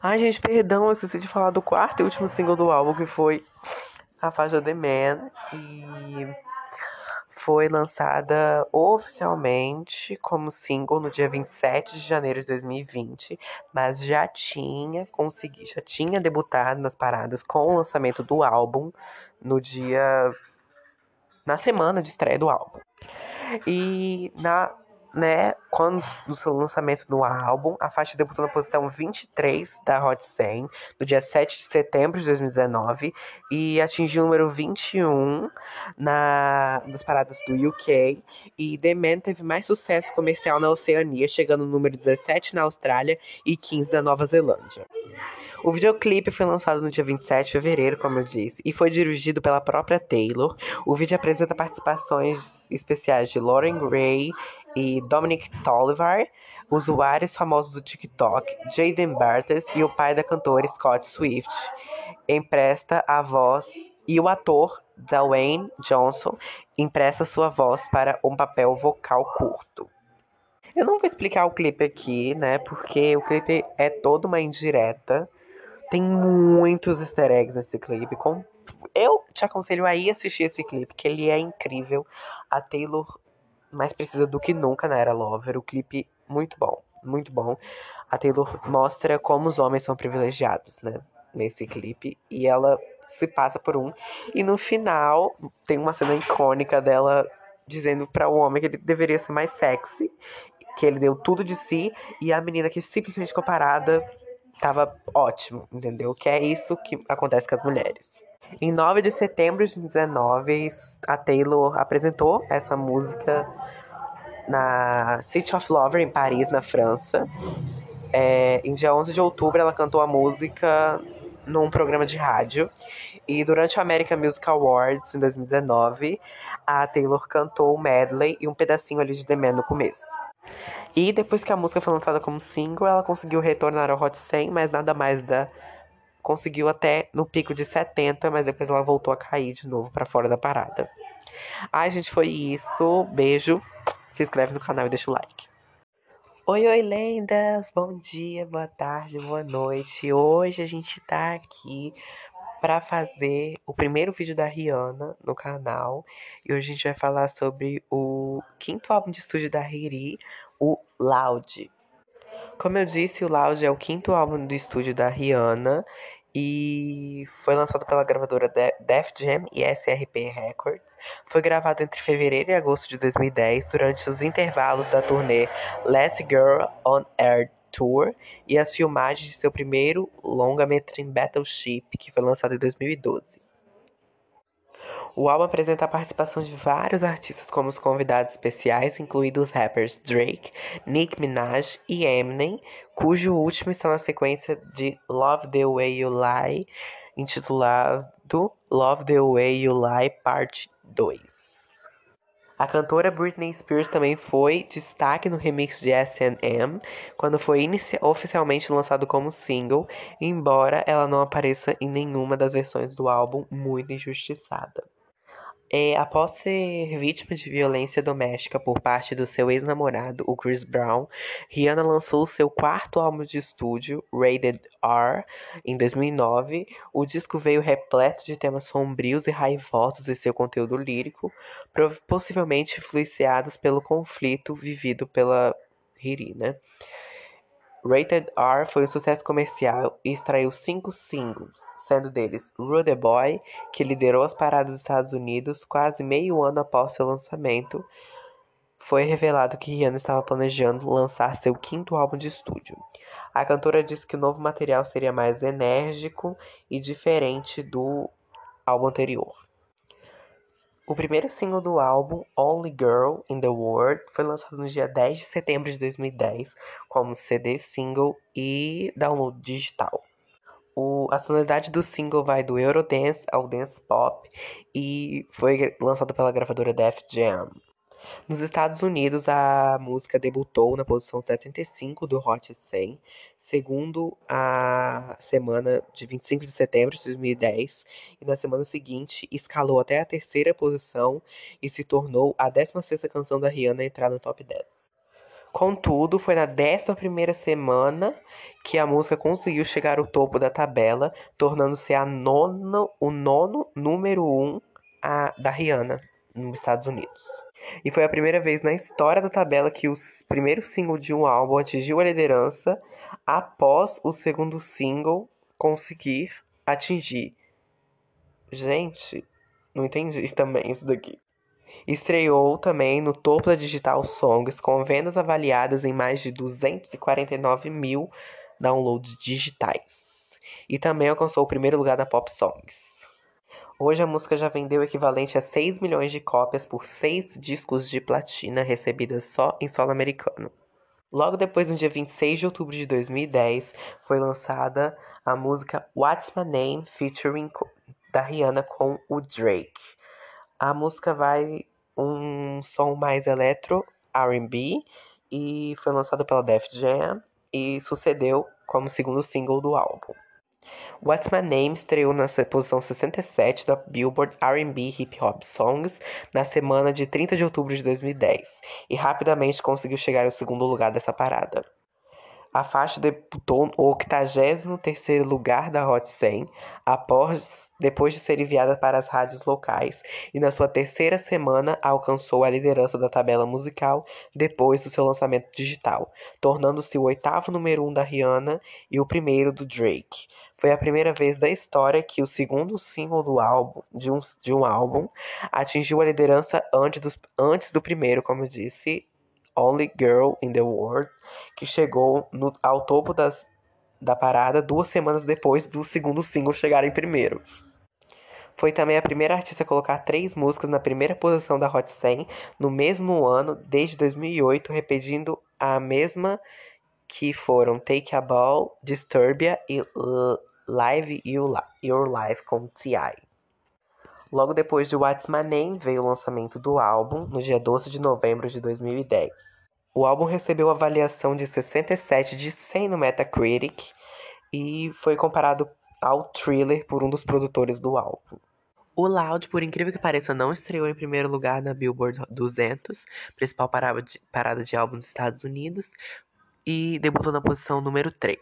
Ai, gente, perdão, eu esqueci de falar do quarto e último single do álbum, que foi a faixa The Man. E foi lançada oficialmente como single no dia 27 de janeiro de 2020, mas já tinha conseguido, já tinha debutado nas paradas com o lançamento do álbum no dia na semana de estreia do álbum. E na né, quando do seu lançamento do álbum, a faixa debutou na posição 23 da Hot 100 no dia 7 de setembro de 2019 e atingiu o número 21 na, nas paradas do UK. E The Man teve mais sucesso comercial na Oceania, chegando no número 17 na Austrália e 15 na Nova Zelândia. O videoclipe foi lançado no dia 27 de fevereiro, como eu disse, e foi dirigido pela própria Taylor. O vídeo apresenta participações especiais de Lauren Gray e Dominic Tolliver, usuários famosos do TikTok, Jaden Bartes e o pai da cantora Scott Swift, empresta a voz e o ator Dwayne Johnson empresta sua voz para um papel vocal curto. Eu não vou explicar o clipe aqui, né? Porque o clipe é toda uma indireta. Tem muitos easter eggs nesse clipe. Com... Eu te aconselho a ir assistir esse clipe, que ele é incrível. A Taylor mais precisa do que nunca na era Lover. O clipe muito bom, muito bom. A Taylor mostra como os homens são privilegiados, né? Nesse clipe. E ela se passa por um. E no final tem uma cena icônica dela dizendo para o homem que ele deveria ser mais sexy, que ele deu tudo de si e a menina que simplesmente comparada tava ótimo, entendeu? Que é isso que acontece com as mulheres. Em 9 de setembro de 2019, a Taylor apresentou essa música na City of Lover, em Paris, na França. É, em dia 11 de outubro, ela cantou a música num programa de rádio. E durante o American Music Awards, em 2019, a Taylor cantou o medley e um pedacinho ali de The Man no começo. E depois que a música foi lançada como single, ela conseguiu retornar ao Hot 100, mas nada mais da conseguiu até no pico de 70, mas depois ela voltou a cair de novo para fora da parada. Ai, gente, foi isso. Beijo. Se inscreve no canal e deixa o like. Oi, oi, lendas! Bom dia, boa tarde, boa noite. Hoje a gente tá aqui para fazer o primeiro vídeo da Rihanna no canal. E hoje a gente vai falar sobre o quinto álbum de estúdio da Riri, o Loud. Como eu disse, o Loud é o quinto álbum do estúdio da Rihanna e foi lançado pela gravadora Def Jam e SRP Records. Foi gravado entre fevereiro e agosto de 2010, durante os intervalos da turnê Last Girl on Air Tour e as filmagens de seu primeiro longa-metragem Battleship, que foi lançado em 2012. O álbum apresenta a participação de vários artistas como os convidados especiais, incluindo os rappers Drake, Nicki Minaj e Eminem, cujo último está na sequência de Love the Way You Lie, intitulado Love the Way You Lie Parte 2. A cantora Britney Spears também foi destaque no remix de S&M, quando foi oficialmente lançado como single, embora ela não apareça em nenhuma das versões do álbum, muito injustiçada. É, após ser vítima de violência doméstica por parte do seu ex-namorado, o Chris Brown, Rihanna lançou seu quarto álbum de estúdio, Rated R, em 2009. O disco veio repleto de temas sombrios e raivosos em seu conteúdo lírico, possivelmente influenciados pelo conflito vivido pela Riri, né? Rated R foi um sucesso comercial e extraiu cinco singles, sendo deles Rude Boy, que liderou as paradas dos Estados Unidos quase meio ano após seu lançamento. Foi revelado que Rihanna estava planejando lançar seu quinto álbum de estúdio. A cantora disse que o novo material seria mais enérgico e diferente do álbum anterior. O primeiro single do álbum, Only Girl in the World, foi lançado no dia 10 de setembro de 2010 como CD single e download digital. O, a sonoridade do single vai do Eurodance ao dance pop e foi lançado pela gravadora Def Jam. Nos Estados Unidos, a música debutou na posição 75 do Hot 100, segundo a semana de 25 de setembro de 2010, e na semana seguinte escalou até a terceira posição e se tornou a 16ª canção da Rihanna a entrar no top 10. Contudo, foi na 11 semana que a música conseguiu chegar ao topo da tabela, tornando-se o nono número um a, da Rihanna nos Estados Unidos. E foi a primeira vez na história da tabela que o primeiro single de um álbum atingiu a liderança após o segundo single conseguir atingir. Gente, não entendi também isso daqui. Estreou também no topo da Digital Songs, com vendas avaliadas em mais de 249 mil downloads digitais. E também alcançou o primeiro lugar na Pop Songs. Hoje a música já vendeu o equivalente a 6 milhões de cópias por 6 discos de platina recebidas só em solo americano. Logo depois, no dia 26 de outubro de 2010, foi lançada a música What's My Name featuring da Rihanna com o Drake. A música vai um som mais eletro R&B e foi lançada pela Def Jam e sucedeu como segundo single do álbum. What's My Name estreou na posição 67 da Billboard R&B Hip Hop Songs na semana de 30 de outubro de 2010 e rapidamente conseguiu chegar ao segundo lugar dessa parada. A faixa debutou no 83º lugar da Hot 100 após, depois de ser enviada para as rádios locais e na sua terceira semana alcançou a liderança da tabela musical depois do seu lançamento digital, tornando-se o oitavo número um da Rihanna e o primeiro do Drake. Foi a primeira vez da história que o segundo single do álbum, de um, de um álbum atingiu a liderança antes, dos, antes do primeiro, como eu disse, Only Girl in the World, que chegou no, ao topo das, da parada duas semanas depois do segundo single chegar em primeiro. Foi também a primeira artista a colocar três músicas na primeira posição da Hot 100 no mesmo ano, desde 2008, repetindo a mesma que foram Take a Ball, Disturbia e Live Your Life com T.I. Logo depois de What's My Name veio o lançamento do álbum, no dia 12 de novembro de 2010. O álbum recebeu avaliação de 67 de 100 no Metacritic e foi comparado ao Thriller por um dos produtores do álbum. O Loud, por incrível que pareça, não estreou em primeiro lugar na Billboard 200, principal parada de álbum dos Estados Unidos, e debutou na posição número 3,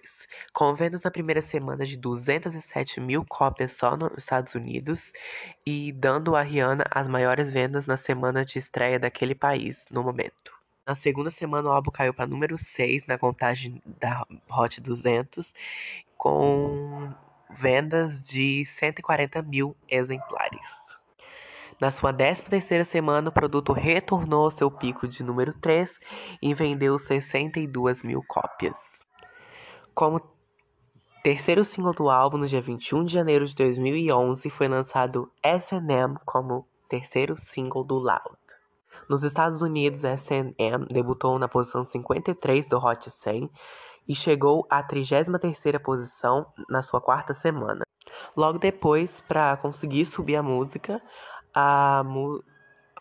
com vendas na primeira semana de 207 mil cópias só nos Estados Unidos e dando a Rihanna as maiores vendas na semana de estreia daquele país no momento. Na segunda semana, o álbum caiu para número 6 na contagem da Hot 200, com vendas de 140 mil exemplares. Na sua 13ª semana, o produto retornou ao seu pico de número 3 e vendeu 62 mil cópias. Como terceiro single do álbum, no dia 21 de janeiro de 2011, foi lançado S&M como terceiro single do Loud. Nos Estados Unidos, S&M debutou na posição 53 do Hot 100 e chegou à 33ª posição na sua quarta semana. Logo depois, para conseguir subir a música, a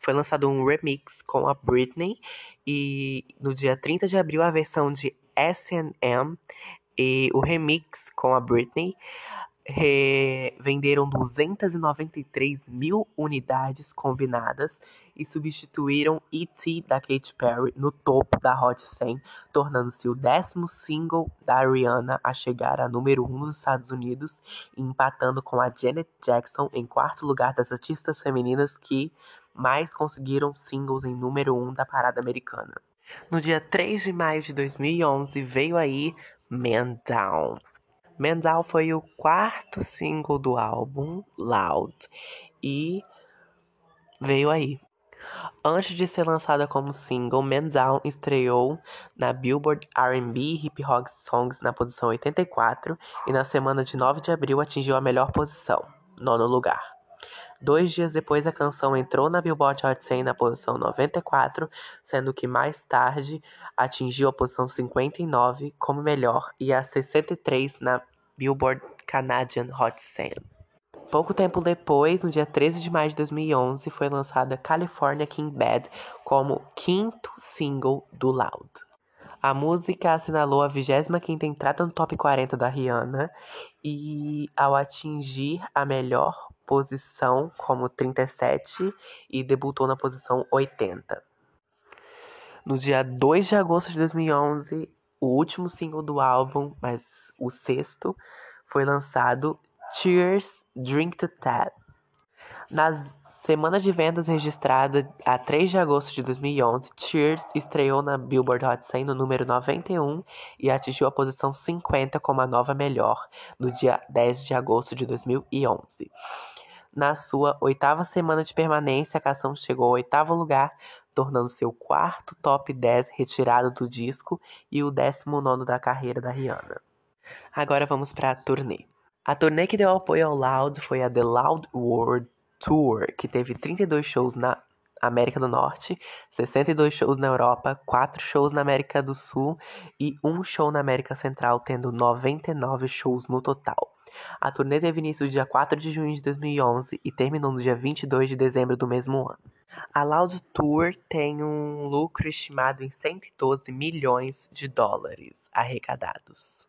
foi lançado um remix com a Britney e no dia 30 de abril a versão de S&M e o remix com a Britney venderam 293 mil unidades combinadas e substituíram E.T. da Katy Perry no topo da Hot 100, tornando-se o décimo single da Rihanna a chegar a número 1 nos Estados Unidos e empatando com a Janet Jackson em quarto lugar das artistas femininas que mais conseguiram singles em número 1 da parada americana. No dia 3 de maio de 2011 veio aí Man Down. Down foi o quarto single do álbum Loud e veio aí. Antes de ser lançada como single, Man Down estreou na Billboard R&B Hip Hop Songs na posição 84 e na semana de 9 de abril atingiu a melhor posição, nono lugar. Dois dias depois, a canção entrou na Billboard Hot 100 na posição 94, sendo que mais tarde atingiu a posição 59 como melhor e a 63 na Billboard Canadian Hot 100. Pouco tempo depois, no dia 13 de maio de 2011, foi lançada California King Bad como quinto single do Loud. A música assinalou a 25ª entrada no top 40 da Rihanna e ao atingir a melhor posição como 37 e debutou na posição 80. No dia 2 de agosto de 2011, o último single do álbum, mas o sexto, foi lançado Cheers Drink to Tab. Nas semanas de vendas registrada a 3 de agosto de 2011, Cheers estreou na Billboard Hot 100 no número 91 e atingiu a posição 50 como a nova melhor no dia 10 de agosto de 2011. Na sua oitava semana de permanência, a canção chegou ao oitavo lugar, tornando seu quarto top 10 retirado do disco e o décimo nono da carreira da Rihanna. Agora vamos para a turnê. A turnê que deu apoio ao Loud foi a The Loud World Tour, que teve 32 shows na América do Norte, 62 shows na Europa, 4 shows na América do Sul e um show na América Central, tendo 99 shows no total. A turnê teve início dia 4 de junho de 2011 e terminou no dia 22 de dezembro do mesmo ano. A Loud Tour tem um lucro estimado em 112 milhões de dólares arrecadados.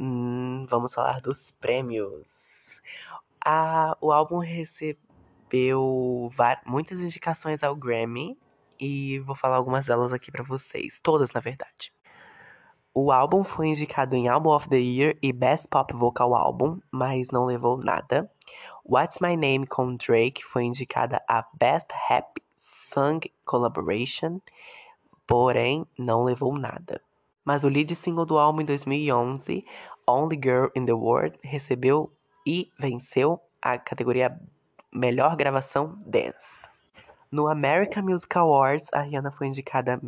Hum, vamos falar dos prêmios. A, o álbum recebeu muitas indicações ao Grammy e vou falar algumas delas aqui para vocês, todas na verdade. O álbum foi indicado em Album of the Year e Best Pop Vocal Album, mas não levou nada. What's My Name com Drake foi indicada a Best Rap Song Collaboration, porém não levou nada. Mas o lead single do álbum em 2011, Only Girl in the World, recebeu e venceu a categoria Melhor Gravação Dance. No American Music Awards, a Rihanna foi indicada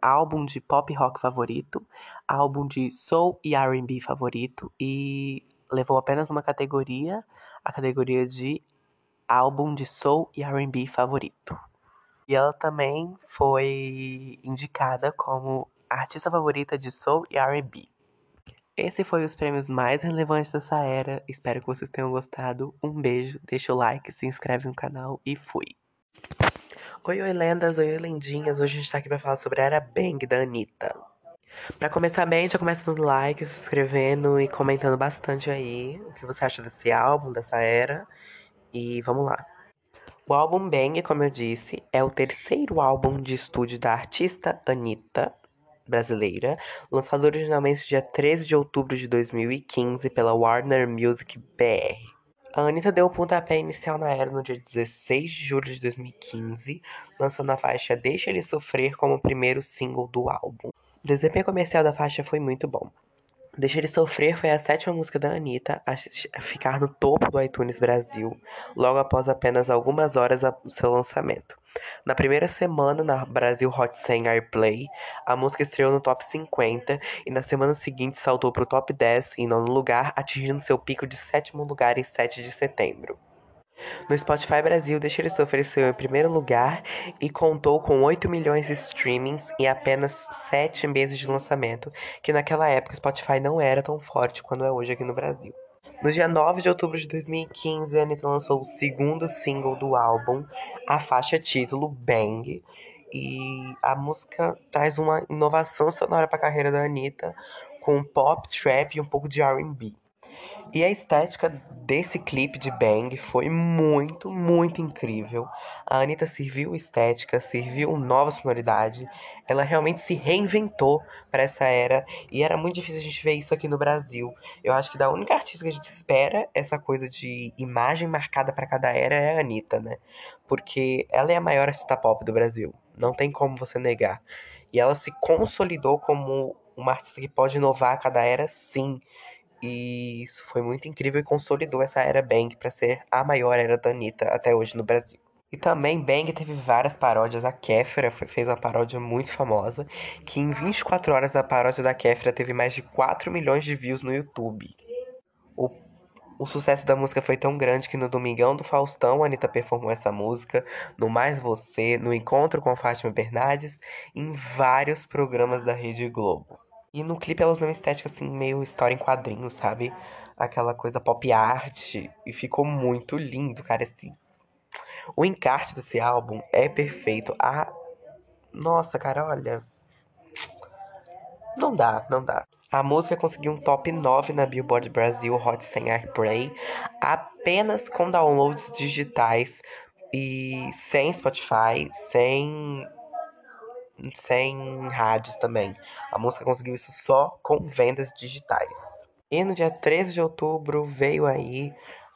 álbum de pop rock favorito, álbum de soul e R&B favorito e levou apenas uma categoria, a categoria de álbum de soul e R&B favorito. E ela também foi indicada como artista favorita de soul e R&B. Esse foi os prêmios mais relevantes dessa era. Espero que vocês tenham gostado. Um beijo, deixa o like, se inscreve no canal e fui. Oi, oi, lendas, oi, oi, lendinhas. Hoje a gente tá aqui pra falar sobre a era Bang da Anitta. Pra começar bem, já começa dando like, se inscrevendo e comentando bastante aí o que você acha desse álbum, dessa era. E vamos lá. O álbum Bang, como eu disse, é o terceiro álbum de estúdio da artista Anitta, brasileira, lançado originalmente dia 13 de outubro de 2015 pela Warner Music BR. A Anitta deu o pontapé inicial na era no dia 16 de julho de 2015, lançando a faixa Deixa Ele Sofrer como primeiro single do álbum. O desempenho comercial da faixa foi muito bom. Deixa Ele Sofrer foi a sétima música da Anitta a ficar no topo do iTunes Brasil, logo após apenas algumas horas do seu lançamento. Na primeira semana na Brasil Hot 100 Airplay, a música estreou no top 50 e na semana seguinte saltou para o top 10 em nono lugar, atingindo seu pico de sétimo lugar em 7 de setembro. No Spotify Brasil, Deixa Ele Sofrer em primeiro lugar e contou com 8 milhões de streamings em apenas 7 meses de lançamento, que naquela época o Spotify não era tão forte quanto é hoje aqui no Brasil. No dia 9 de outubro de 2015, a Anitta lançou o segundo single do álbum, a faixa título Bang. E a música traz uma inovação sonora para a carreira da Anitta, com pop, trap e um pouco de RB. E a estética desse clipe de Bang foi muito, muito incrível. A Anitta serviu estética, serviu nova sonoridade. Ela realmente se reinventou para essa era. E era muito difícil a gente ver isso aqui no Brasil. Eu acho que da única artista que a gente espera essa coisa de imagem marcada para cada era é a Anitta, né? Porque ela é a maior artista pop do Brasil. Não tem como você negar. E ela se consolidou como uma artista que pode inovar a cada era, sim. E isso foi muito incrível e consolidou essa era Bang para ser a maior era da Anitta até hoje no Brasil. E também Bang teve várias paródias. A Kéfera fez uma paródia muito famosa, que em 24 horas a paródia da Kéfera teve mais de 4 milhões de views no YouTube. O, o sucesso da música foi tão grande que no Domingão do Faustão a Anitta performou essa música, no Mais Você, no Encontro com Fátima Bernardes, em vários programas da Rede Globo. E no clipe ela usou uma estética assim, meio história em quadrinhos, sabe? Aquela coisa pop art. E ficou muito lindo, cara. Assim. O encarte desse álbum é perfeito. A. Nossa, cara, olha. Não dá, não dá. A música conseguiu um top 9 na Billboard Brasil Hot 100 Airplay, apenas com downloads digitais e sem Spotify, sem sem rádios também. A música conseguiu isso só com vendas digitais. E no dia 13 de outubro veio aí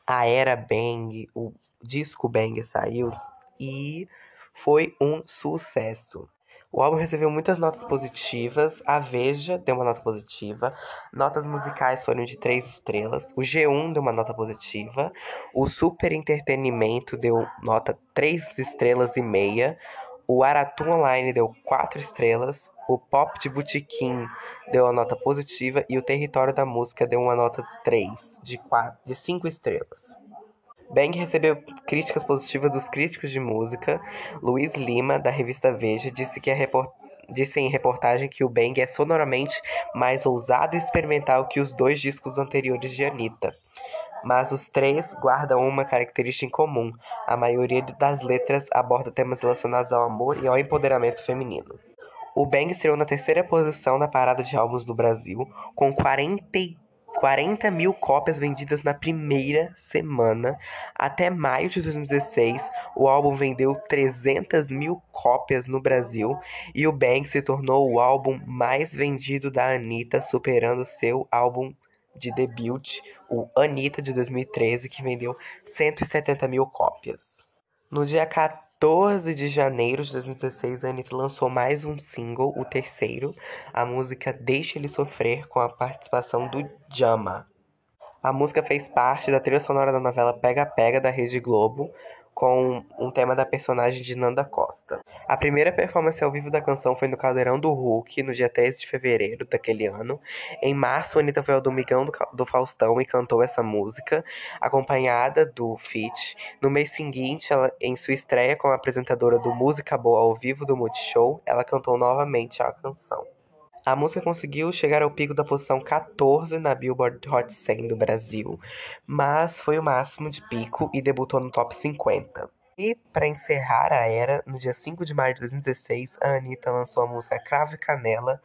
a Era Bang, o disco Bang saiu e foi um sucesso. O álbum recebeu muitas notas positivas, a Veja deu uma nota positiva, notas musicais foram de 3 estrelas, o G1 deu uma nota positiva, o Super Entretenimento deu nota 3 estrelas e meia, o Aratu Online deu 4 estrelas, o Pop de Botequim deu uma nota positiva e o Território da Música deu uma nota 3 de, 4, de 5 estrelas. Bang recebeu críticas positivas dos críticos de música. Luiz Lima, da revista Veja, disse, que report... disse em reportagem que o Bang é sonoramente mais ousado e experimental que os dois discos anteriores de Anitta. Mas os três guardam uma característica em comum: a maioria das letras aborda temas relacionados ao amor e ao empoderamento feminino. O Bang estreou na terceira posição na parada de álbuns do Brasil, com 40 40 mil cópias vendidas na primeira semana. Até maio de 2016, o álbum vendeu 300 mil cópias no Brasil e o Bang se tornou o álbum mais vendido da Anitta, superando seu álbum de debut, o Anitta de 2013, que vendeu 170 mil cópias. No dia 14 14 de janeiro de 2016, a Anitta lançou mais um single, o terceiro, a música Deixa Ele Sofrer, com a participação do Jama. A música fez parte da trilha sonora da novela Pega Pega da Rede Globo, com um tema da personagem de Nanda Costa. A primeira performance ao vivo da canção foi no Caldeirão do Hulk, no dia 13 de fevereiro daquele ano. Em março, Anitta foi ao Domingão do, do Faustão e cantou essa música, acompanhada do feat. No mês seguinte, ela, em sua estreia como apresentadora do Música Boa ao vivo do Multishow, ela cantou novamente a canção. A música conseguiu chegar ao pico da posição 14 na Billboard Hot 100 do Brasil, mas foi o máximo de pico e debutou no top 50. E para encerrar a era, no dia 5 de maio de 2016, a Anitta lançou a música Cravo e Canela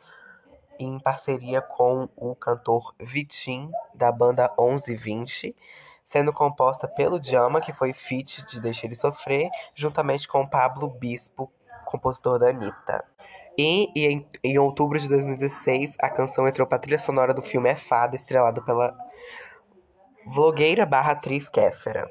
em parceria com o cantor Vitim, da banda 1120, sendo composta pelo Jama, que foi feat de Deixa Ele Sofrer, juntamente com Pablo Bispo, compositor da Anitta. E, e em, em, outubro de 2016, a canção entrou para trilha sonora do filme É Fada, estrelado pela vlogueira barra atriz Kéfera.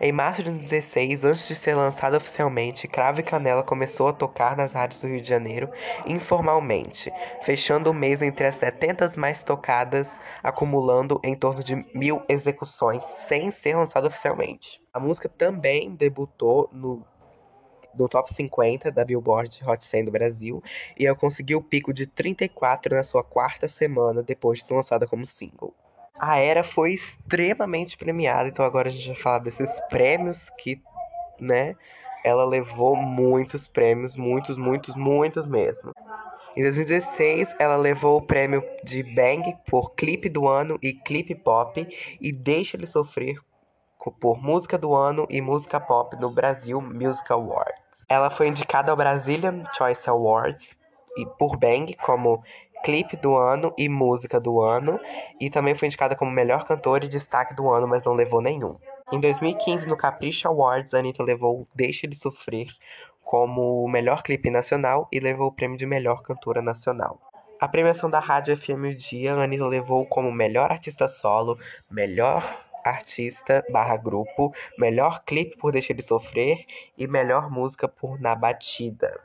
Em março de 2016, antes de ser lançada oficialmente, Cravo e Canela começou a tocar nas rádios do Rio de Janeiro informalmente, fechando o mês entre as 70 mais tocadas, acumulando em torno de mil execuções, sem ser lançada oficialmente. A música também debutou no do top 50 da Billboard Hot 100 do Brasil e ela conseguiu o pico de 34 na sua quarta semana depois de ser lançada como single. A Era foi extremamente premiada, então agora a gente vai falar desses prêmios que, né, ela levou muitos prêmios, muitos, muitos, muitos mesmo. Em 2016, ela levou o prêmio de Bang por clipe do ano e clipe pop e Deixa Ele Sofrer por música do ano e música pop no Brasil Music Awards. Ela foi indicada ao Brazilian Choice Awards e por Bang como clipe do ano e música do ano, e também foi indicada como melhor cantora e destaque do ano, mas não levou nenhum. Em 2015, no Capricha Awards, a Anitta levou Deixa de Sofrer como melhor clipe nacional e levou o prêmio de melhor cantora nacional. A premiação da Rádio FM o Dia, a Anitta levou como melhor artista solo, melhor artista barra grupo, melhor clipe por Deixa Ele Sofrer e melhor música por Na Batida.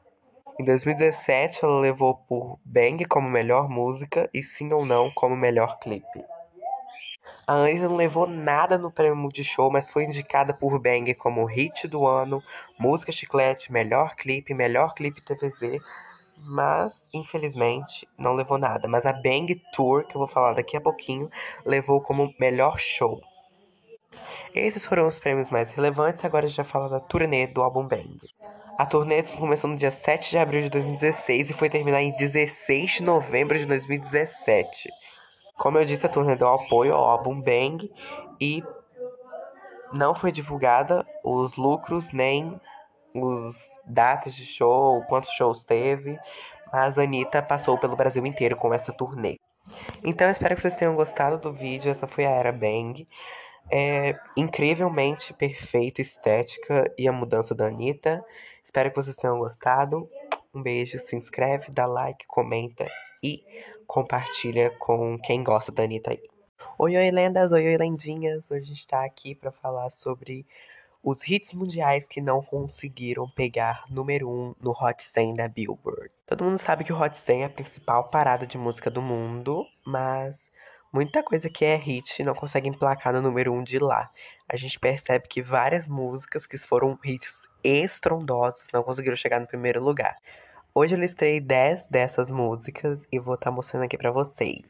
Em 2017, ela levou por Bang como melhor música e Sim ou Não como melhor clipe. A Anitta não levou nada no prêmio Multishow, mas foi indicada por Bang como hit do ano, música chiclete, melhor clipe, melhor clipe TVZ, mas infelizmente não levou nada. Mas a Bang Tour, que eu vou falar daqui a pouquinho, levou como melhor show. Esses foram os prêmios mais relevantes, agora a gente vai falar da turnê do álbum Bang. A turnê começou no dia 7 de abril de 2016 e foi terminar em 16 de novembro de 2017. Como eu disse, a turnê deu apoio ao álbum Bang e não foi divulgada os lucros nem os datas de show, quantos shows teve, mas a Anitta passou pelo Brasil inteiro com essa turnê. Então espero que vocês tenham gostado do vídeo, essa foi a Era Bang. É incrivelmente perfeita estética e a mudança da Anitta. Espero que vocês tenham gostado. Um beijo, se inscreve, dá like, comenta e compartilha com quem gosta da Anitta aí. Oi, oi, lendas, oi, oi, lendinhas. Hoje a gente tá aqui para falar sobre os hits mundiais que não conseguiram pegar número 1 um no Hot 100 da Billboard. Todo mundo sabe que o Hot 100 é a principal parada de música do mundo, mas muita coisa que é hit não consegue emplacar no número 1 um de lá. A gente percebe que várias músicas que foram hits estrondosos não conseguiram chegar no primeiro lugar. Hoje eu listei 10 dessas músicas e vou estar tá mostrando aqui para vocês.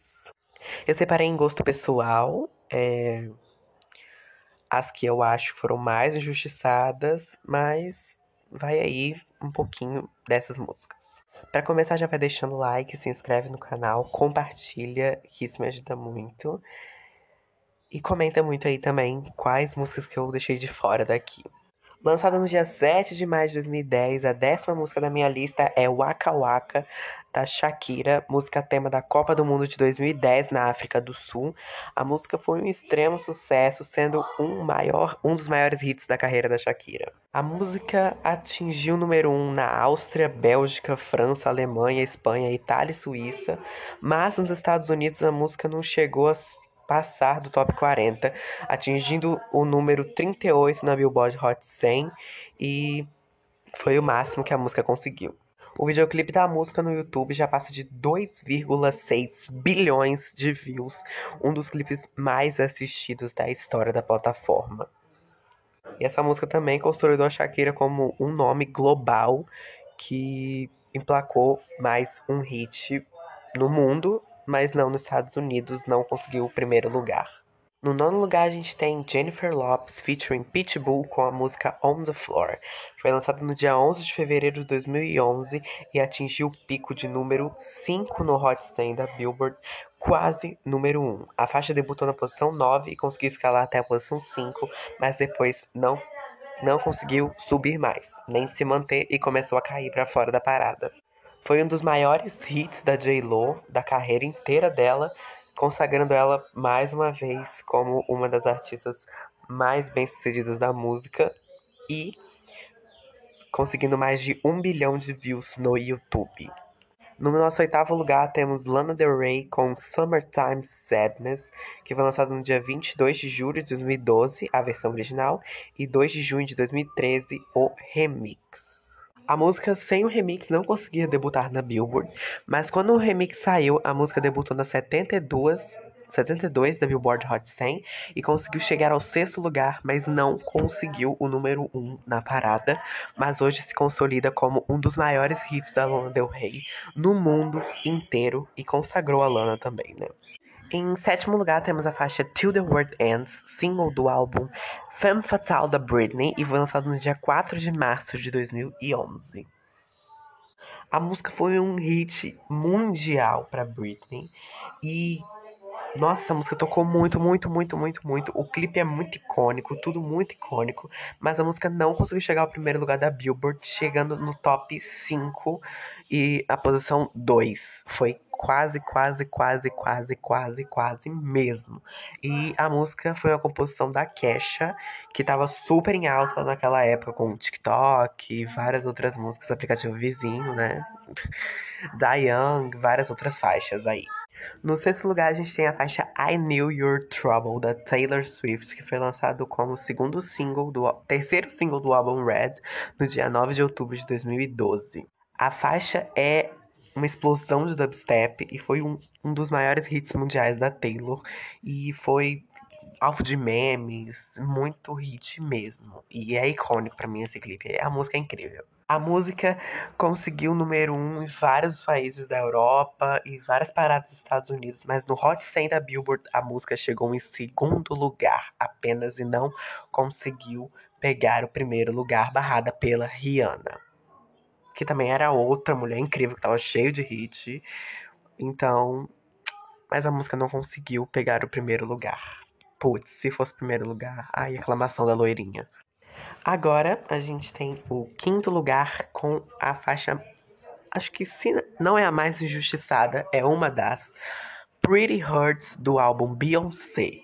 Eu separei em gosto pessoal, é, as que eu acho foram mais injustiçadas, mas vai aí um pouquinho dessas músicas. Para começar, já vai deixando o like, se inscreve no canal, compartilha, que isso me ajuda muito. E comenta muito aí também quais músicas que eu deixei de fora daqui. Lançada no dia 7 de maio de 2010, a décima música da minha lista é Waka Waka, da Shakira, música tema da Copa do Mundo de 2010 na África do Sul. A música foi um extremo sucesso, sendo um, maior, um dos maiores hits da carreira da Shakira. A música atingiu o número 1 um na Áustria, Bélgica, França, Alemanha, Espanha, Itália e Suíça, mas nos Estados Unidos a música não chegou a passar do top 40, atingindo o número 38 na Billboard Hot 100 e foi o máximo que a música conseguiu. O videoclipe da música no YouTube já passa de 2,6 bilhões de views, um dos clipes mais assistidos da história da plataforma. E essa música também consolidou a Shakira como um nome global que emplacou mais um hit no mundo mas não nos Estados Unidos, não conseguiu o primeiro lugar. No nono lugar, a gente tem Jennifer Lopes featuring Pitbull com a música On the Floor. Foi lançado no dia 11 de fevereiro de 2011 e atingiu o pico de número 5 no Hot 100 da Billboard, quase número 1. A faixa debutou na posição 9 e conseguiu escalar até a posição 5, mas depois não não conseguiu subir mais, nem se manter e começou a cair para fora da parada. Foi um dos maiores hits da J-Lo, da carreira inteira dela, consagrando ela mais uma vez como uma das artistas mais bem-sucedidas da música e conseguindo mais de um bilhão de views no YouTube. No nosso oitavo lugar temos Lana Del Rey com Summertime Sadness, que foi lançado no dia 22 de julho de 2012, a versão original, e 2 de junho de 2013, o remix. A música sem o remix não conseguia debutar na Billboard, mas quando o remix saiu, a música debutou na 72, 72 da Billboard Hot 100 e conseguiu chegar ao sexto lugar, mas não conseguiu o número 1 na parada, mas hoje se consolida como um dos maiores hits da Lana Del Rey no mundo inteiro e consagrou a Lana também, né? Em sétimo lugar temos a faixa Till the World Ends, single do álbum Femme Fatale da Britney e foi lançado no dia 4 de março de 2011. A música foi um hit mundial para Britney e nossa, essa música tocou muito, muito, muito, muito, muito. O clipe é muito icônico, tudo muito icônico, mas a música não conseguiu chegar ao primeiro lugar da Billboard, chegando no top 5 e a posição 2. Foi quase, quase, quase, quase, quase, quase mesmo. E a música foi uma composição da Kesha, que tava super em alta naquela época com TikTok e várias outras músicas, aplicativo vizinho, né? da Young, várias outras faixas aí. No sexto lugar, a gente tem a faixa I Knew Your Trouble, da Taylor Swift, que foi lançado como segundo single do terceiro single do álbum Red, no dia 9 de outubro de 2012. A faixa é uma explosão de dubstep e foi um, um dos maiores hits mundiais da Taylor e foi alvo de memes, muito hit mesmo. E é icônico para mim esse clipe. A música é incrível. A música conseguiu número 1 um em vários países da Europa e várias paradas dos Estados Unidos, mas no Hot 100 da Billboard a música chegou em segundo lugar apenas e não conseguiu pegar o primeiro lugar, barrada pela Rihanna que também era outra mulher incrível, que tava cheio de hit. Então, mas a música não conseguiu pegar o primeiro lugar. Putz, se fosse primeiro lugar, ai, aclamação da loirinha. Agora a gente tem o quinto lugar com a faixa, acho que se não é a mais injustiçada, é uma das Pretty Hurts do álbum Beyoncé.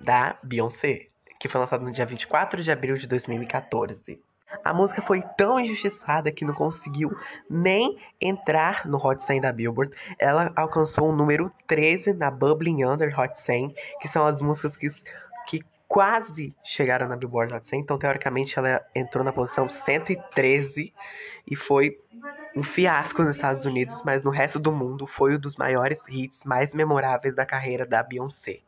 Da Beyoncé, que foi lançado no dia 24 de abril de 2014. A música foi tão injustiçada que não conseguiu nem entrar no Hot 100 da Billboard. Ela alcançou o número 13 na Bubbling Under Hot 100, que são as músicas que, que quase chegaram na Billboard Hot 100. Então, teoricamente, ela entrou na posição 113 e foi um fiasco nos Estados Unidos, mas no resto do mundo foi um dos maiores hits mais memoráveis da carreira da Beyoncé.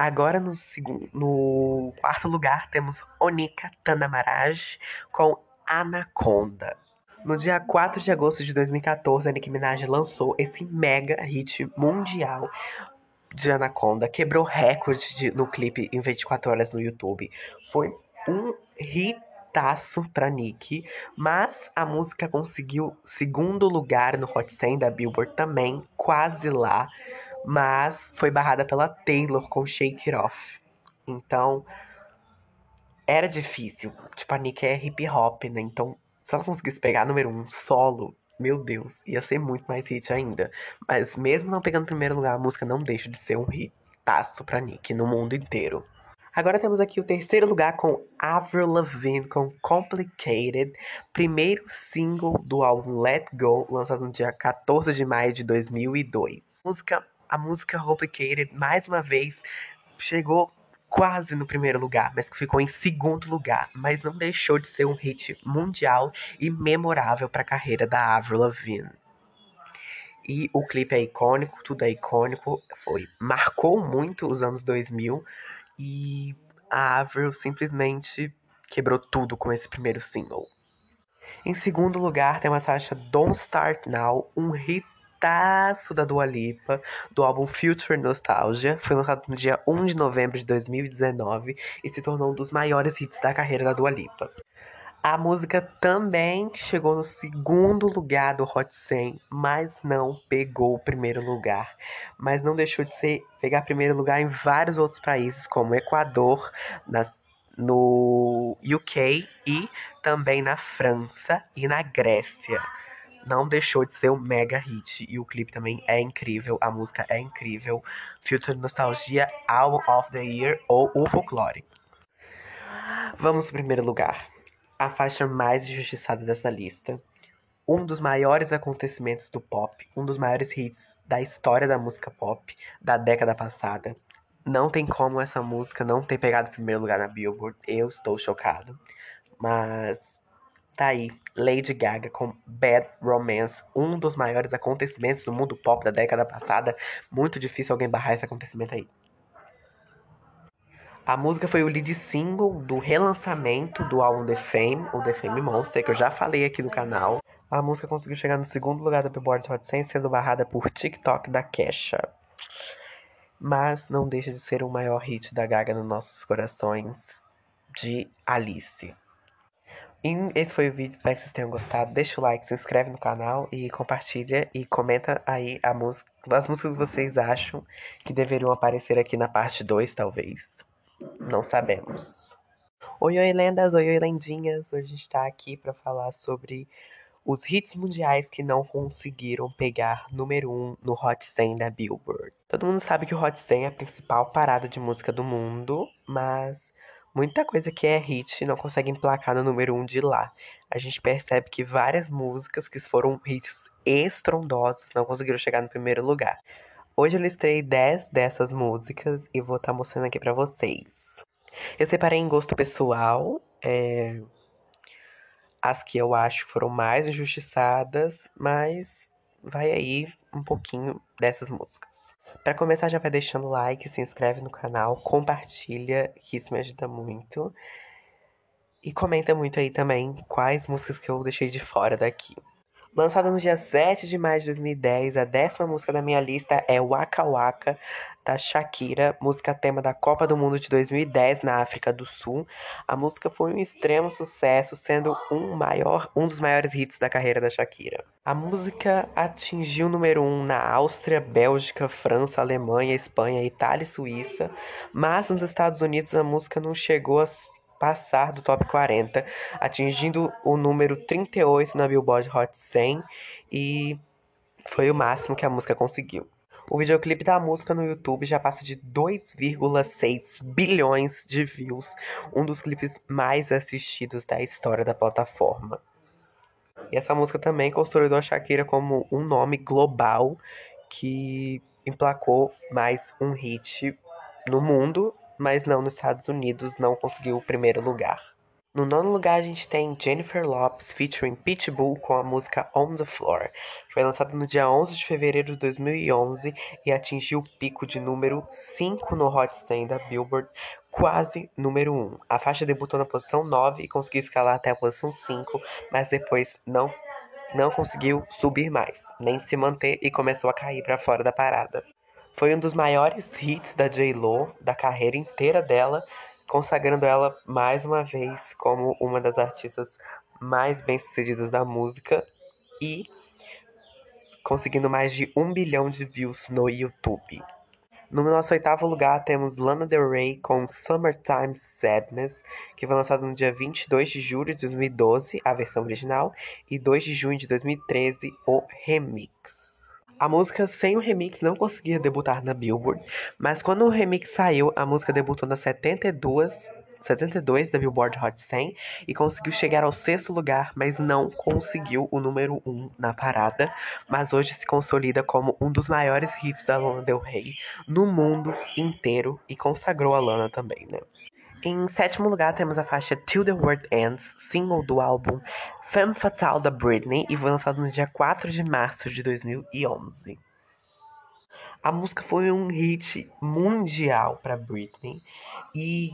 Agora no, segundo, no quarto lugar temos Onika Tandamaraj com Anaconda. No dia 4 de agosto de 2014, a Nicki Minaj lançou esse mega hit mundial de Anaconda. Quebrou recorde de, no clipe em 24 horas no YouTube. Foi um hitaço pra Nicki, mas a música conseguiu segundo lugar no Hot 100 da Billboard também, quase lá mas foi barrada pela Taylor com Shake It Off. Então, era difícil. Tipo, a Nick é hip hop, né? Então, se ela conseguisse pegar número um solo, meu Deus, ia ser muito mais hit ainda. Mas mesmo não pegando primeiro lugar, a música não deixa de ser um hitaço pra Nick no mundo inteiro. Agora temos aqui o terceiro lugar com Avril Lavigne com Complicated, primeiro single do álbum Let Go, lançado no dia 14 de maio de 2002. Música a música Complicated, mais uma vez, chegou quase no primeiro lugar, mas ficou em segundo lugar, mas não deixou de ser um hit mundial e memorável para a carreira da Avril Lavigne. E o clipe é icônico, tudo é icônico, foi marcou muito os anos 2000 e a Avril simplesmente quebrou tudo com esse primeiro single. Em segundo lugar, tem uma faixa Don't Start Now, um hit hitaço da Dua Lipa, do álbum Future Nostalgia. Foi lançado no dia 1 de novembro de 2019 e se tornou um dos maiores hits da carreira da Dua Lipa. A música também chegou no segundo lugar do Hot 100, mas não pegou o primeiro lugar. Mas não deixou de ser, pegar primeiro lugar em vários outros países, como Equador, nas, no UK e também na França e na Grécia não deixou de ser um mega hit. E o clipe também é incrível, a música é incrível. Future Nostalgia, Album of the Year ou o Folklore. Vamos pro primeiro lugar. A faixa mais injustiçada dessa lista. Um dos maiores acontecimentos do pop, um dos maiores hits da história da música pop da década passada. Não tem como essa música não ter pegado o primeiro lugar na Billboard. Eu estou chocado. Mas Tá aí, Lady Gaga com Bad Romance, um dos maiores acontecimentos do mundo pop da década passada. Muito difícil alguém barrar esse acontecimento aí. A música foi o lead single do relançamento do álbum The Fame, o The Fame Monster, que eu já falei aqui no canal. A música conseguiu chegar no segundo lugar da Billboard Hot 100, sendo barrada por TikTok da Kesha. Mas não deixa de ser o maior hit da Gaga nos nossos corações de Alice. E esse foi o vídeo, espero que vocês tenham gostado. Deixa o like, se inscreve no canal e compartilha e comenta aí a música, as músicas que vocês acham que deveriam aparecer aqui na parte 2, talvez. Não sabemos. Oi, oi, lendas, oi, oi, lendinhas. Hoje a gente tá aqui para falar sobre os hits mundiais que não conseguiram pegar número 1 um no Hot 100 da Billboard. Todo mundo sabe que o Hot 100 é a principal parada de música do mundo, mas Muita coisa que é hit não consegue emplacar no número 1 um de lá. A gente percebe que várias músicas que foram hits estrondosos não conseguiram chegar no primeiro lugar. Hoje eu listei 10 dessas músicas e vou estar tá mostrando aqui pra vocês. Eu separei em gosto pessoal, é, as que eu acho foram mais injustiçadas, mas vai aí um pouquinho dessas músicas. Para começar, já vai deixando o like, se inscreve no canal, compartilha, que isso me ajuda muito. E comenta muito aí também quais músicas que eu deixei de fora daqui. Lançada no dia 7 de maio de 2010, a décima música da minha lista é Waka Waka, da Shakira, música tema da Copa do Mundo de 2010 na África do Sul. A música foi um extremo sucesso, sendo um, maior, um dos maiores hits da carreira da Shakira. A música atingiu o número 1 um na Áustria, Bélgica, França, Alemanha, Espanha, Itália e Suíça, mas nos Estados Unidos a música não chegou a passar do top 40, atingindo o número 38 na Billboard Hot 100 e foi o máximo que a música conseguiu. O videoclipe da música no YouTube já passa de 2,6 bilhões de views, um dos clipes mais assistidos da história da plataforma. E essa música também consolidou a Shakira como um nome global que emplacou mais um hit no mundo, mas não nos Estados Unidos, não conseguiu o primeiro lugar. No nono lugar, a gente tem Jennifer Lopez featuring Pitbull com a música On the Floor. Foi lançado no dia 11 de fevereiro de 2011 e atingiu o pico de número 5 no Hot 100 da Billboard, quase número 1. A faixa debutou na posição 9 e conseguiu escalar até a posição 5, mas depois não não conseguiu subir mais, nem se manter e começou a cair para fora da parada. Foi um dos maiores hits da J-Lo, da carreira inteira dela, consagrando ela mais uma vez como uma das artistas mais bem-sucedidas da música e conseguindo mais de um bilhão de views no YouTube. No nosso oitavo lugar temos Lana Del Rey com Summertime Sadness, que foi lançado no dia 22 de julho de 2012, a versão original, e 2 de junho de 2013, o remix. A música sem o remix não conseguia debutar na Billboard, mas quando o remix saiu, a música debutou na 72, 72 da Billboard Hot 100 e conseguiu chegar ao sexto lugar, mas não conseguiu o número 1 na parada, mas hoje se consolida como um dos maiores hits da Lana Del Rey no mundo inteiro e consagrou a Lana também, né? Em sétimo lugar temos a faixa Till the World Ends, single do álbum Femme Fatale da Britney e foi lançado no dia 4 de março de 2011. A música foi um hit mundial para Britney e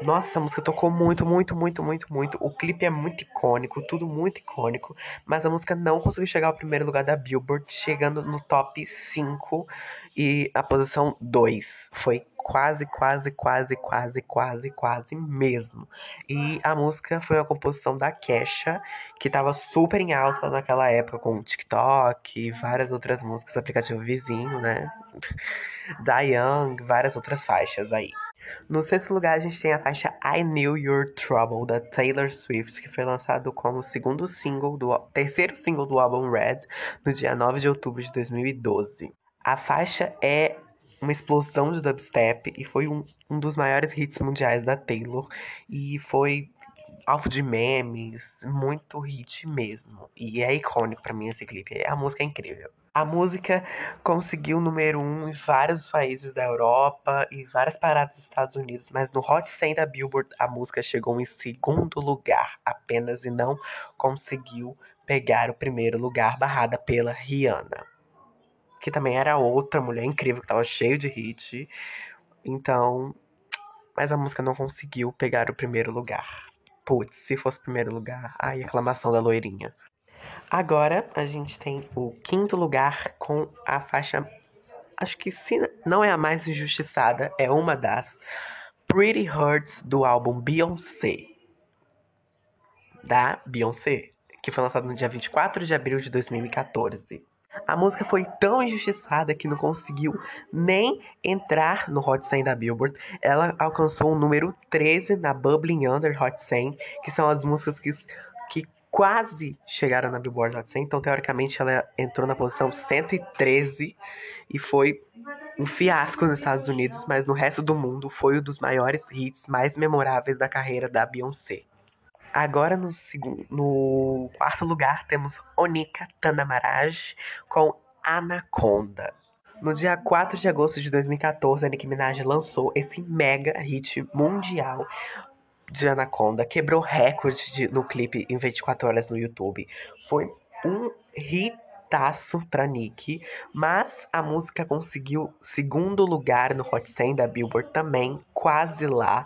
nossa, essa música tocou muito, muito, muito, muito, muito. O clipe é muito icônico, tudo muito icônico, mas a música não conseguiu chegar ao primeiro lugar da Billboard, chegando no top 5 e a posição 2. Foi quase, quase, quase, quase, quase, quase mesmo. E a música foi uma composição da Kesha, que tava super em alta naquela época com TikTok e várias outras músicas, aplicativo vizinho, né? Da Young, várias outras faixas aí. No sexto lugar, a gente tem a faixa I Knew Your Trouble, da Taylor Swift, que foi lançado como segundo single do terceiro single do álbum Red, no dia 9 de outubro de 2012. A faixa é uma explosão de dubstep e foi um, um dos maiores hits mundiais da Taylor e foi alvo de memes, muito hit mesmo. E é icônico para mim esse clipe, a música é incrível. A música conseguiu número um em vários países da Europa e várias paradas dos Estados Unidos, mas no Hot 100 da Billboard a música chegou em segundo lugar apenas e não conseguiu pegar o primeiro lugar, barrada pela Rihanna que também era outra mulher incrível, que tava cheio de hit. Então, mas a música não conseguiu pegar o primeiro lugar. Putz, se fosse primeiro lugar, ai, aclamação da loirinha. Agora a gente tem o quinto lugar com a faixa, acho que se não é a mais injustiçada, é uma das Pretty Hurts do álbum Beyoncé. Da Beyoncé, que foi lançado no dia 24 de abril de 2014. A música foi tão injustiçada que não conseguiu nem entrar no Hot 100 da Billboard. Ela alcançou o número 13 na Bubbling Under Hot 100, que são as músicas que, que quase chegaram na Billboard Hot 100. Então, teoricamente, ela entrou na posição 113 e foi um fiasco nos Estados Unidos, mas no resto do mundo foi um dos maiores hits mais memoráveis da carreira da Beyoncé. Agora no, segundo, no quarto lugar temos Onika Tanamaraj com Anaconda. No dia 4 de agosto de 2014, a Nicki Minaj lançou esse mega hit mundial de Anaconda, quebrou recorde de, no clipe em 24 horas no YouTube. Foi um hitaço pra Nicki, mas a música conseguiu segundo lugar no Hot 100 da Billboard também, quase lá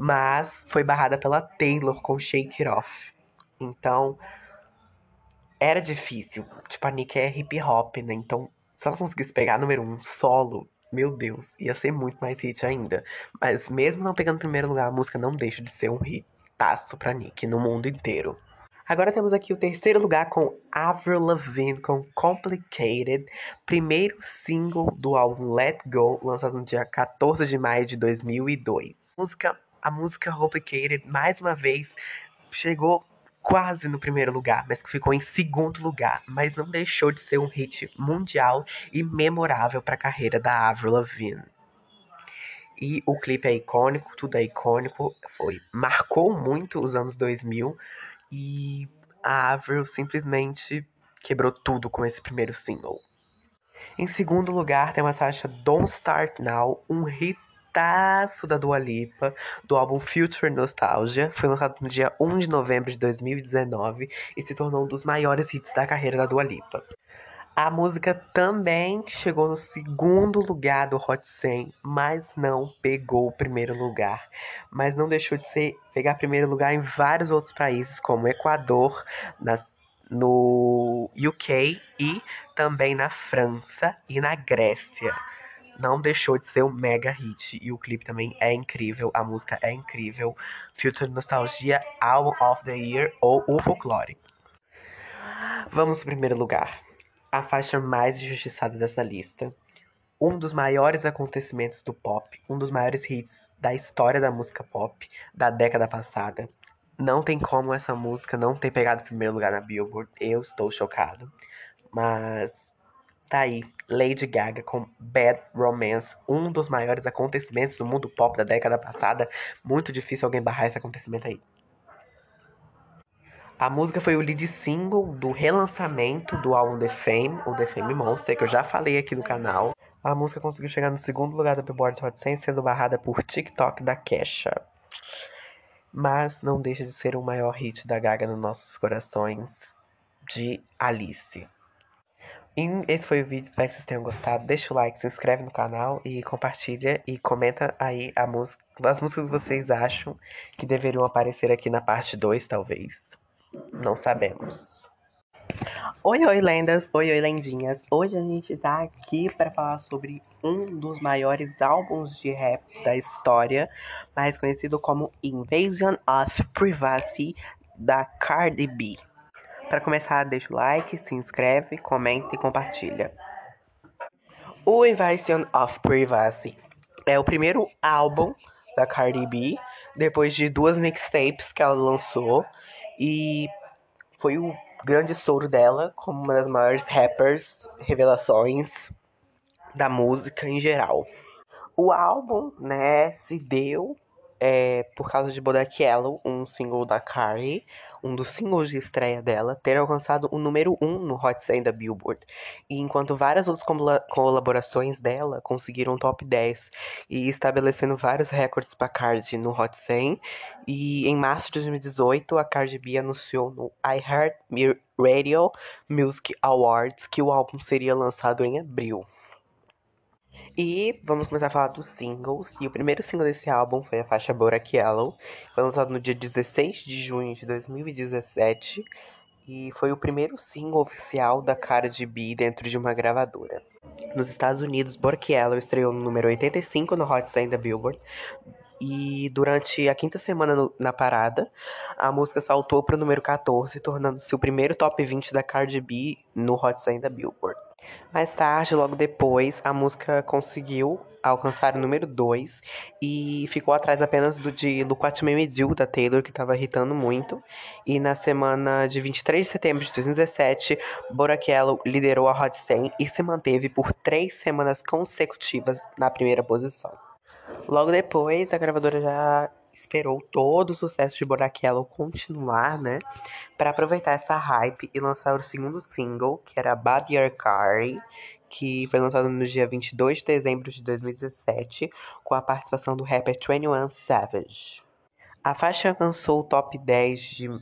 mas foi barrada pela Taylor com Shake It Off. Então, era difícil. Tipo, a Nick é hip hop, né? Então, se ela conseguisse pegar número um solo, meu Deus, ia ser muito mais hit ainda. Mas mesmo não pegando primeiro lugar, a música não deixa de ser um hitaço pra Nick no mundo inteiro. Agora temos aqui o terceiro lugar com Avril Lavigne com Complicated, primeiro single do álbum Let Go, lançado no dia 14 de maio de 2002. Música a música Complicated, mais uma vez, chegou quase no primeiro lugar, mas que ficou em segundo lugar, mas não deixou de ser um hit mundial e memorável para a carreira da Avril Lavigne. E o clipe é icônico, tudo é icônico, foi marcou muito os anos 2000 e a Avril simplesmente quebrou tudo com esse primeiro single. Em segundo lugar, tem uma faixa Don't Start Now, um hitaço da Dua Lipa, do álbum Future Nostalgia. Foi lançado no dia 1 de novembro de 2019 e se tornou um dos maiores hits da carreira da Dua Lipa. A música também chegou no segundo lugar do Hot 100, mas não pegou o primeiro lugar. Mas não deixou de ser pegar primeiro lugar em vários outros países, como Equador, nas, no UK e também na França e na Grécia. Não deixou de ser um mega hit e o clipe também é incrível, a música é incrível. Future Nostalgia, Album of the Year ou o Folklore. Vamos pro primeiro lugar a faixa mais injustiçada dessa lista. Um dos maiores acontecimentos do pop, um dos maiores hits da história da música pop da década passada. Não tem como essa música não ter pegado o primeiro lugar na Billboard. Eu estou chocado. Mas tá aí, Lady Gaga com Bad Romance, um dos maiores acontecimentos do mundo pop da década passada. Muito difícil alguém barrar esse acontecimento aí. A música foi o lead single do relançamento do álbum The Fame, o The Fame Monster, que eu já falei aqui no canal. A música conseguiu chegar no segundo lugar da Billboard Hot 100, sendo barrada por TikTok da Kesha. Mas não deixa de ser o maior hit da Gaga nos nossos corações de Alice. Esse foi o vídeo, espero que vocês tenham gostado. Deixa o like, se inscreve no canal e compartilha e comenta aí a música, as músicas que vocês acham que deveriam aparecer aqui na parte 2, talvez. Não sabemos. Oi, oi, lendas! Oi, oi, lendinhas! Hoje a gente tá aqui para falar sobre um dos maiores álbuns de rap da história, mais conhecido como Invasion of Privacy, da Cardi B. Para começar, deixa o like, se inscreve, comenta e compartilha. O Invasion of Privacy é o primeiro álbum da Cardi B, depois de duas mixtapes que ela lançou e foi o grande estouro dela como uma das maiores rappers, revelações da música em geral. O álbum, né, se deu é, por causa de Bodak Yellow, um single da Cardi, um dos singles de estreia dela, ter alcançado o número 1 um no Hot 100 da Billboard, e enquanto várias outras colaborações dela conseguiram top 10 e estabelecendo vários recordes para Cardi no Hot 100, e em março de 2018 a Cardi B anunciou no iHeart Radio Music Awards que o álbum seria lançado em abril. E vamos começar a falar dos singles. E o primeiro single desse álbum foi a faixa Borak Yellow. Foi lançado no dia 16 de junho de 2017. E foi o primeiro single oficial da Cardi B dentro de uma gravadora. Nos Estados Unidos, Borak Yellow estreou no número 85 no Hot 100 da Billboard. E durante a quinta semana no, na parada, a música saltou para o número 14, tornando-se o primeiro top 20 da Cardi B no Hot 100 da Billboard. Mais tarde, logo depois, a música conseguiu alcançar o número 2 e ficou atrás apenas do de Look What Me Do, da Taylor, que estava irritando muito. E na semana de 23 de setembro de 2017, Borakello liderou a Hot 100 e se manteve por três semanas consecutivas na primeira posição. Logo depois, a gravadora já esperou todo o sucesso de Borakello continuar, né? Para aproveitar essa hype e lançar o segundo single, que era Bad Your Car, que foi lançado no dia 22 de dezembro de 2017, com a participação do rapper 21 Savage. A faixa alcançou o top 10 de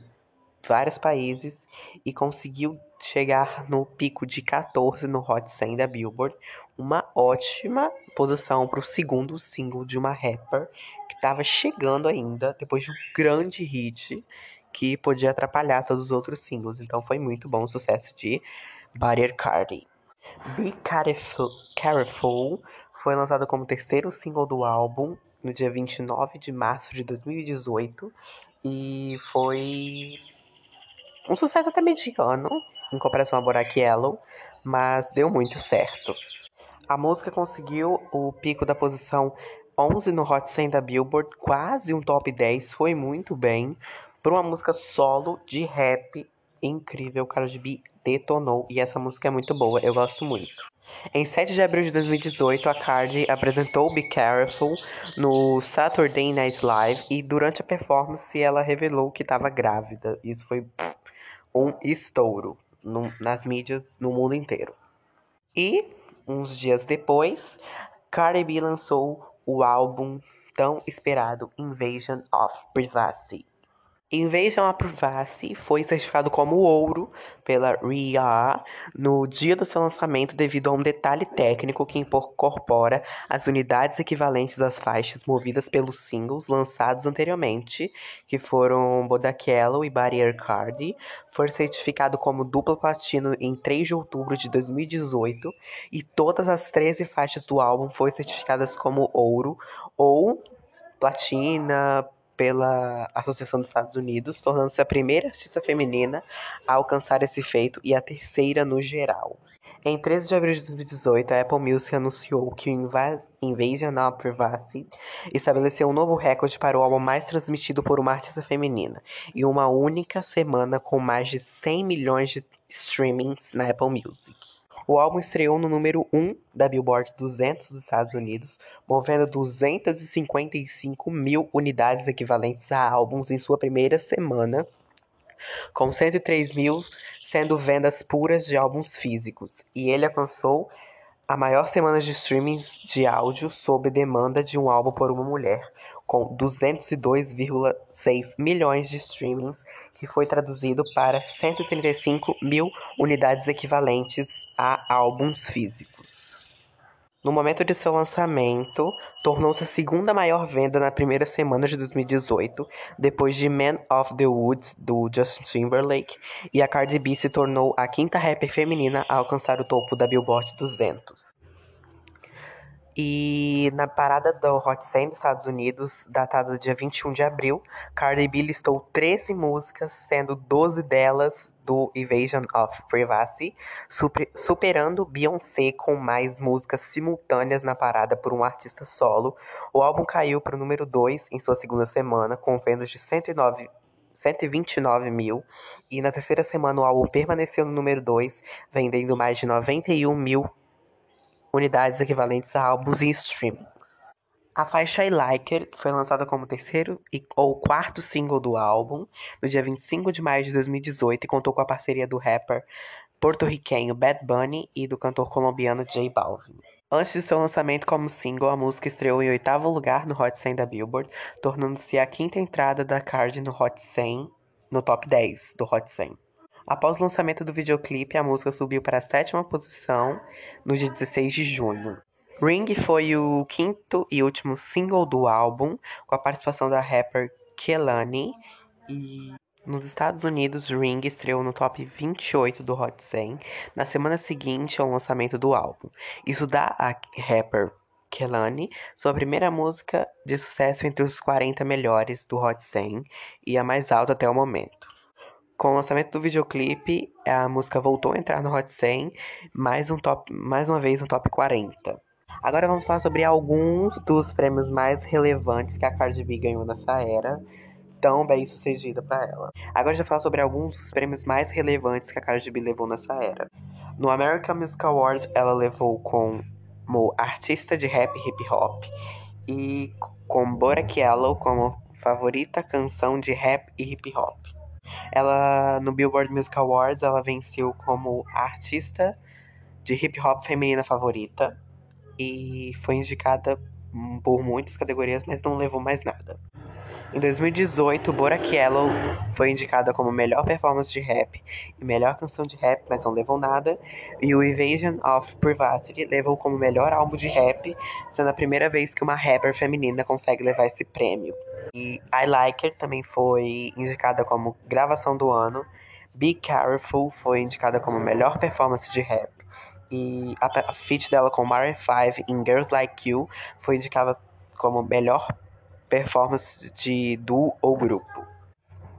vários países e conseguiu chegar no pico de 14 no Hot 100 da Billboard, uma ótima posição para o segundo single de uma rapper que estava chegando ainda depois de um grande hit que podia atrapalhar todos os outros singles. Então foi muito bom o sucesso de Butter Cardi. Be Careful, Careful foi lançado como terceiro single do álbum no dia 29 de março de 2018 e foi um sucesso até mediano em comparação a Borak Yellow, mas deu muito certo. A música conseguiu o pico da posição 11 no Hot 100 da Billboard, quase um top 10, foi muito bem. por uma música solo de rap incrível. Cardi B detonou e essa música é muito boa, eu gosto muito. Em 7 de abril de 2018, a Cardi apresentou Be Careful no Saturday Night Live e durante a performance ela revelou que estava grávida. Isso foi um estouro no, nas mídias no mundo inteiro. E uns dias depois, Cardi B lançou o álbum tão esperado Invasion of Privacy. Invasion of Privacy foi certificado como ouro pela RIA no dia do seu lançamento devido a um detalhe técnico que incorpora as unidades equivalentes das faixas movidas pelos singles lançados anteriormente, que foram Bodacello e Barrier Cardi. Foi certificado como dupla platino em 3 de outubro de 2018 e todas as 13 faixas do álbum foram certificadas como ouro ou platina, pela Associação dos Estados Unidos, tornando-se a primeira artista feminina a alcançar esse feito e a terceira no geral. Em 13 de abril de 2018, a Apple Music anunciou que o Invasion of Privacy estabeleceu um novo recorde para o álbum mais transmitido por uma artista feminina, em uma única semana com mais de 100 milhões de streamings na Apple Music. O álbum estreou no número 1 da Billboard 200 dos Estados Unidos, movendo 255 mil unidades equivalentes a álbuns em sua primeira semana, com 103 mil sendo vendas puras de álbuns físicos, e ele alcançou a maior semana de streamings de áudio sob demanda de um álbum por uma mulher, com 202,6 milhões de streamings, que foi traduzido para 135 mil unidades equivalentes a álbuns físicos. No momento de seu lançamento, tornou-se a segunda maior venda na primeira semana de 2018, depois de Man of the Woods, do Justin Timberlake, e a Cardi B se tornou a quinta rapper feminina a alcançar o topo da Billboard 200. E na parada do Hot 100 dos Estados Unidos, datada do dia 21 de abril, Cardi B listou 13 músicas, sendo 12 delas do Invasion of Privacy, super, superando Beyoncé com mais músicas simultâneas na parada por um artista solo. O álbum caiu para o número 2 em sua segunda semana, com vendas de 109 129 mil. E na terceira semana o álbum permaneceu no número 2, vendendo mais de 91 mil unidades equivalentes a álbuns e streamings. A faixa I Like foi lançada como terceiro ou quarto single do álbum no dia 25 de maio de 2018 e contou com a parceria do rapper porto-riquenho Bad Bunny e do cantor colombiano J Balvin. Antes de seu lançamento como single, a música estreou em oitavo lugar no Hot 100 da Billboard, tornando-se a quinta entrada da Cardi no Hot 100, no top 10 do Hot 100. Após o lançamento do videoclipe, a música subiu para a sétima posição no dia 16 de junho. Ring foi o quinto e último single do álbum, com a participação da rapper Kelani. E nos Estados Unidos, Ring estreou no top 28 do Hot 100 na semana seguinte ao lançamento do álbum. Isso dá a rapper Kelani sua primeira música de sucesso entre os 40 melhores do Hot 100 e a mais alta até o momento. Com o lançamento do videoclipe, a música voltou a entrar no Hot 100, mais, um top, mais uma vez no top 40. Agora vamos falar sobre alguns dos prêmios mais relevantes que a Cardi B ganhou nessa era, tão bem sucedida para ela. Agora vai falar sobre alguns dos prêmios mais relevantes que a Cardi B levou nessa era. No American Music Awards, ela levou como artista de rap e hip hop e com Borak Yellow como favorita canção de rap e hip hop. Ela, no Billboard Music Awards, ela venceu como artista de hip hop feminina favorita e foi indicada por muitas categorias, mas não levou mais nada. Em 2018, Borak Yellow foi indicada como melhor performance de rap e melhor canção de rap, mas não levou nada. E o Invasion of Privacy levou como melhor álbum de rap, sendo a primeira vez que uma rapper feminina consegue levar esse prêmio. E I Like It também foi indicada como gravação do ano. Be Careful foi indicada como melhor performance de rap. E a feat dela com Maroon 5 em Girls Like You foi indicada como melhor performance de duo ou grupo.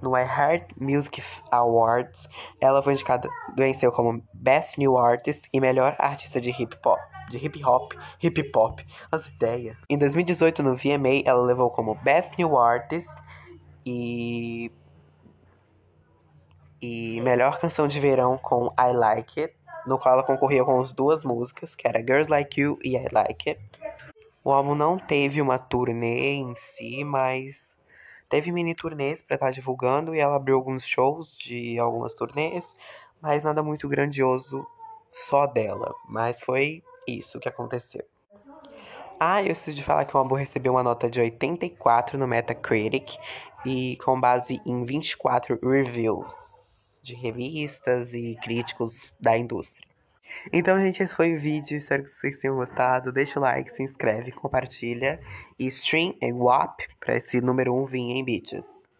No iHeart Music Awards, ela foi indicada, venceu como Best New Artist e melhor artista de hip hop, de hip hop, hip hop, as ideias. Em 2018 no VMA, ela levou como Best New Artist e e melhor canção de verão com I Like It, no qual ela concorria com as duas músicas, que era Girls Like You e I Like It. O álbum não teve uma turnê em si, mas teve mini turnês para estar tá divulgando e ela abriu alguns shows de algumas turnês, mas nada muito grandioso só dela. Mas foi isso que aconteceu. Ah, eu esqueci de falar que o álbum recebeu uma nota de 84 no Metacritic e com base em 24 reviews de revistas e críticos da indústria. Então, gente, esse foi o vídeo. Espero que vocês tenham gostado. Deixa o like, se inscreve, compartilha e stream e WAP para esse número 1 vir em beaches.